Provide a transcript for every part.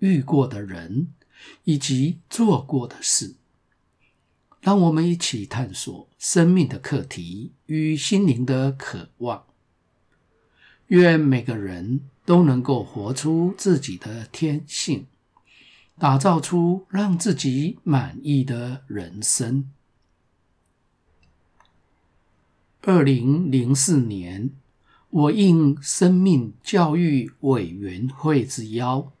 遇过的人以及做过的事，让我们一起探索生命的课题与心灵的渴望。愿每个人都能够活出自己的天性，打造出让自己满意的人生。二零零四年，我应生命教育委员会之邀，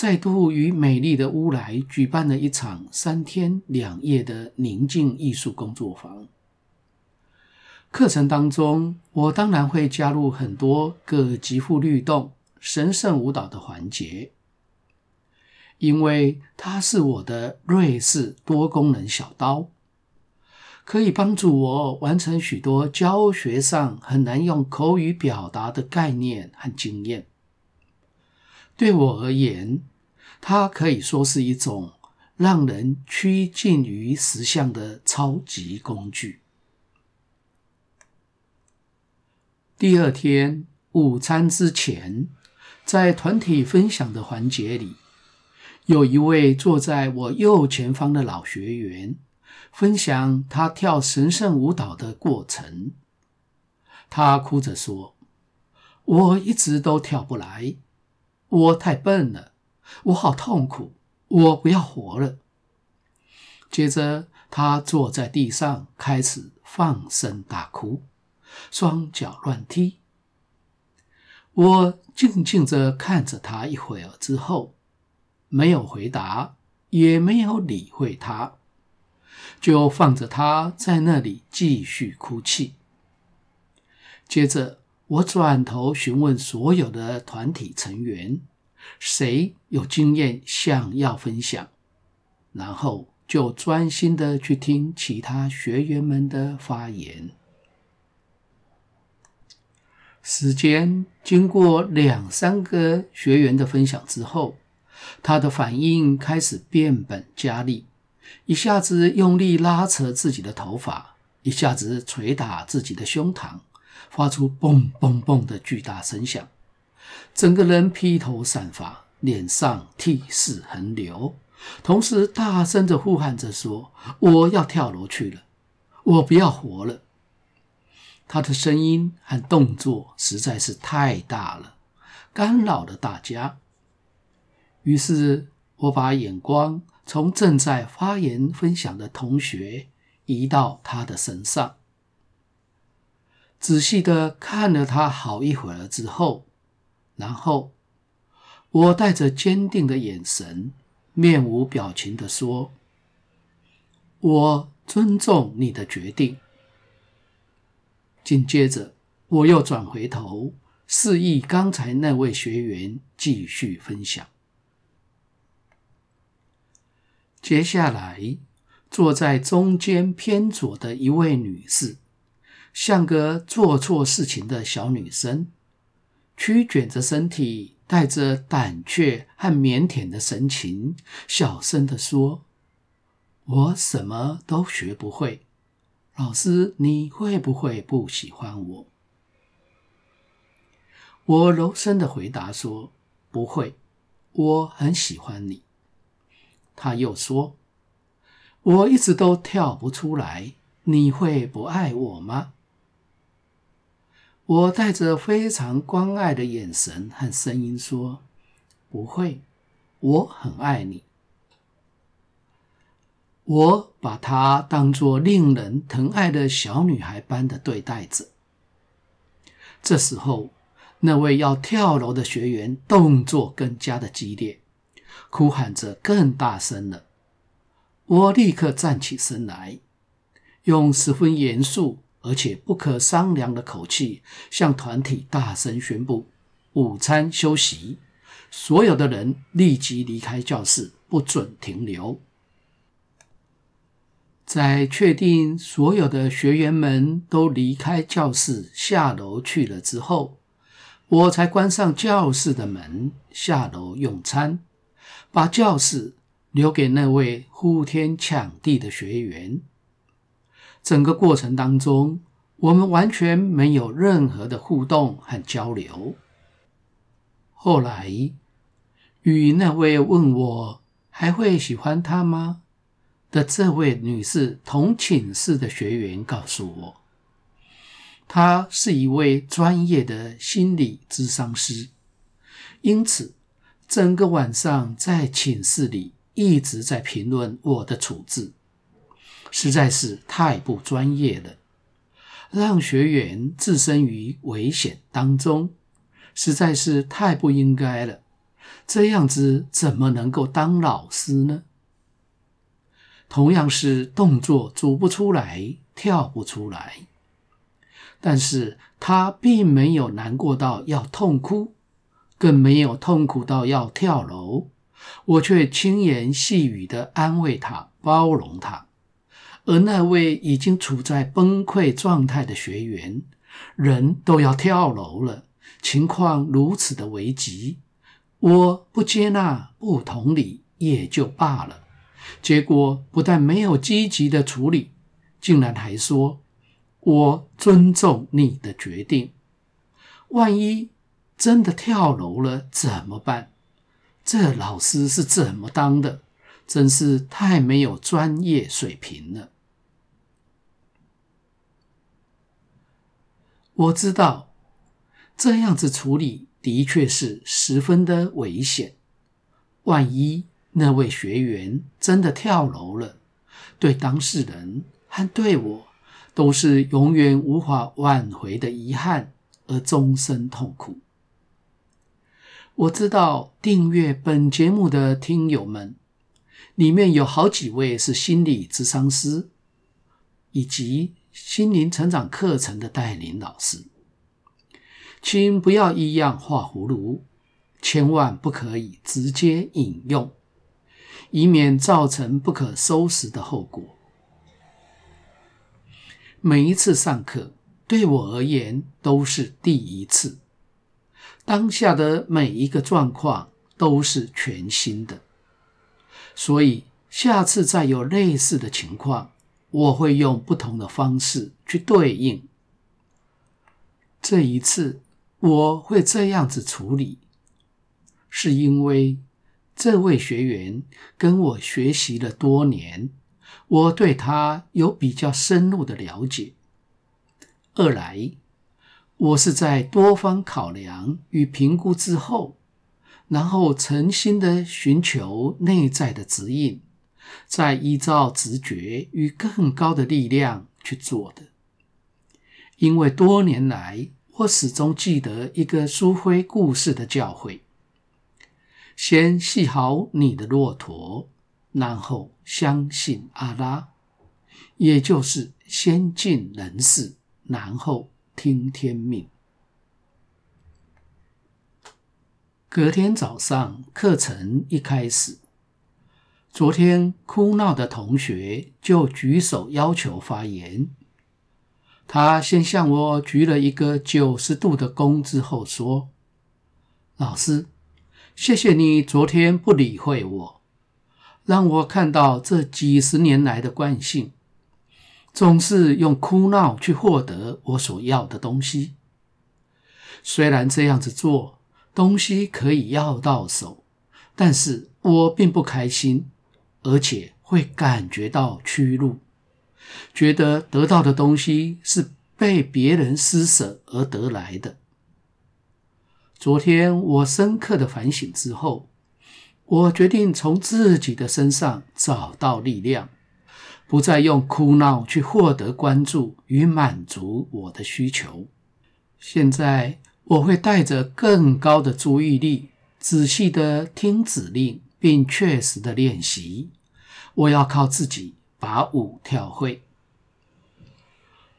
再度与美丽的乌来举办了一场三天两夜的宁静艺术工作坊。课程当中，我当然会加入很多个极富律动、神圣舞蹈的环节，因为它是我的瑞士多功能小刀。可以帮助我完成许多教学上很难用口语表达的概念和经验。对我而言，它可以说是一种让人趋近于实相的超级工具。第二天午餐之前，在团体分享的环节里，有一位坐在我右前方的老学员。分享他跳神圣舞蹈的过程，他哭着说：“我一直都跳不来，我太笨了，我好痛苦，我不要活了。”接着，他坐在地上开始放声大哭，双脚乱踢。我静静地看着他一会儿之后，没有回答，也没有理会他。就放着他在那里继续哭泣。接着，我转头询问所有的团体成员，谁有经验想要分享，然后就专心的去听其他学员们的发言。时间经过两三个学员的分享之后，他的反应开始变本加厉。一下子用力拉扯自己的头发，一下子捶打自己的胸膛，发出“嘣嘣嘣”的巨大声响，整个人披头散发，脸上涕泗横流，同时大声地呼喊着说：“我要跳楼去了，我不要活了。”他的声音和动作实在是太大了，干扰了大家。于是我把眼光，从正在发言分享的同学移到他的身上，仔细的看了他好一会儿之后，然后我带着坚定的眼神，面无表情的说：“我尊重你的决定。”紧接着，我又转回头，示意刚才那位学员继续分享。接下来，坐在中间偏左的一位女士，像个做错事情的小女生，曲卷着身体，带着胆怯和腼腆的神情，小声地说：“我什么都学不会，老师，你会不会不喜欢我？”我柔声的回答说：“不会，我很喜欢你。”他又说：“我一直都跳不出来，你会不爱我吗？”我带着非常关爱的眼神和声音说：“不会，我很爱你。”我把她当作令人疼爱的小女孩般的对待着。这时候，那位要跳楼的学员动作更加的激烈。哭喊着更大声了，我立刻站起身来，用十分严肃而且不可商量的口气向团体大声宣布：午餐休息，所有的人立即离开教室，不准停留。在确定所有的学员们都离开教室下楼去了之后，我才关上教室的门，下楼用餐，把教室留给那位呼天抢地的学员。整个过程当中，我们完全没有任何的互动和交流。后来，与那位问我还会喜欢他吗？的这位女士同寝室的学员告诉我，她是一位专业的心理咨商师，因此整个晚上在寝室里一直在评论我的处置，实在是太不专业了，让学员置身于危险当中，实在是太不应该了。这样子怎么能够当老师呢？同样是动作组不出来，跳不出来，但是他并没有难过到要痛哭，更没有痛苦到要跳楼，我却轻言细语地安慰他，包容他。而那位已经处在崩溃状态的学员，人都要跳楼了，情况如此的危急，我不接纳、不同理也就罢了。结果不但没有积极的处理，竟然还说：“我尊重你的决定。万一真的跳楼了怎么办？这老师是怎么当的？真是太没有专业水平了。”我知道这样子处理的确是十分的危险，万一……那位学员真的跳楼了，对当事人和对我都是永远无法挽回的遗憾，而终身痛苦。我知道订阅本节目的听友们里面有好几位是心理咨商师，以及心灵成长课程的带领老师，请不要依样画葫芦，千万不可以直接引用。以免造成不可收拾的后果。每一次上课对我而言都是第一次，当下的每一个状况都是全新的，所以下次再有类似的情况，我会用不同的方式去对应。这一次我会这样子处理，是因为。这位学员跟我学习了多年，我对他有比较深入的了解。二来，我是在多方考量与评估之后，然后诚心的寻求内在的指引，再依照直觉与更高的力量去做的。因为多年来，我始终记得一个苏菲故事的教诲。先系好你的骆驼，然后相信阿拉，也就是先尽人事，然后听天命。隔天早上课程一开始，昨天哭闹的同学就举手要求发言。他先向我鞠了一个九十度的躬之后说：“老师。”谢谢你昨天不理会我，让我看到这几十年来的惯性，总是用哭闹去获得我所要的东西。虽然这样子做，东西可以要到手，但是我并不开心，而且会感觉到屈辱，觉得得到的东西是被别人施舍而得来的。昨天我深刻的反省之后，我决定从自己的身上找到力量，不再用哭闹去获得关注与满足我的需求。现在我会带着更高的注意力，仔细的听指令，并确实的练习。我要靠自己把舞跳会。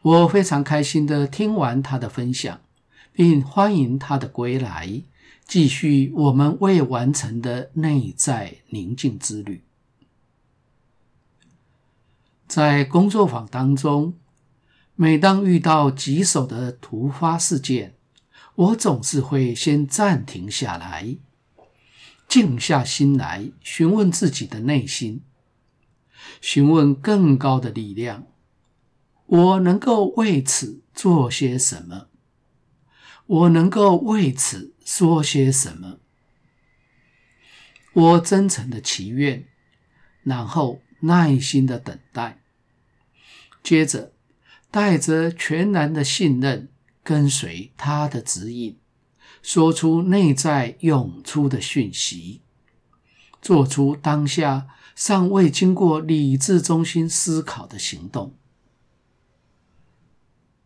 我非常开心的听完他的分享。并欢迎他的归来，继续我们未完成的内在宁静之旅。在工作坊当中，每当遇到棘手的突发事件，我总是会先暂停下来，静下心来，询问自己的内心，询问更高的力量：我能够为此做些什么？我能够为此说些什么？我真诚的祈愿，然后耐心的等待。接着，带着全然的信任，跟随他的指引，说出内在涌出的讯息，做出当下尚未经过理智中心思考的行动。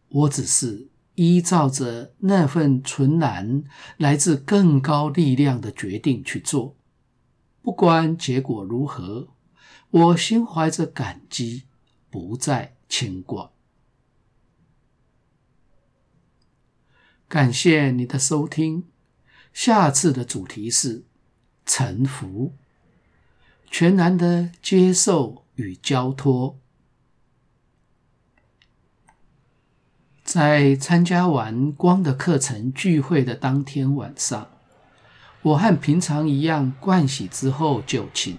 我只是依照着那份纯然来自更高力量的决定去做，不管结果如何，我心怀着感激，不再。牵挂，感谢你的收听。下次的主题是臣服，全然的接受与交托。在参加完光的课程聚会的当天晚上，我和平常一样灌洗之后就寝，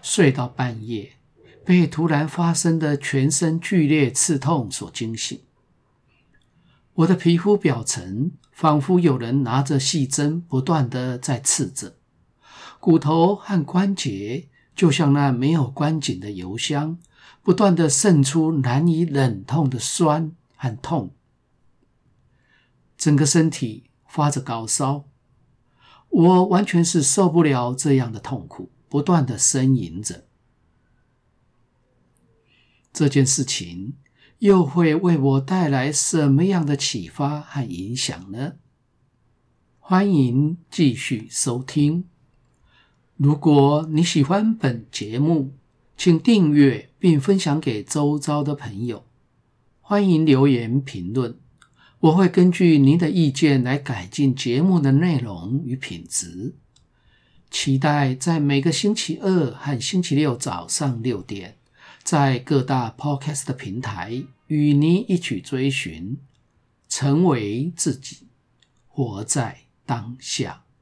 睡到半夜。被突然发生的全身剧烈刺痛所惊醒，我的皮肤表层仿佛有人拿着细针不断地在刺着，骨头和关节就像那没有关紧的油箱，不断的渗出难以忍痛的酸和痛，整个身体发着高烧，我完全是受不了这样的痛苦，不断的呻吟着。这件事情又会为我带来什么样的启发和影响呢？欢迎继续收听。如果你喜欢本节目，请订阅并分享给周遭的朋友。欢迎留言评论，我会根据您的意见来改进节目的内容与品质。期待在每个星期二和星期六早上六点。在各大 Podcast 平台，与您一起追寻，成为自己，活在当下。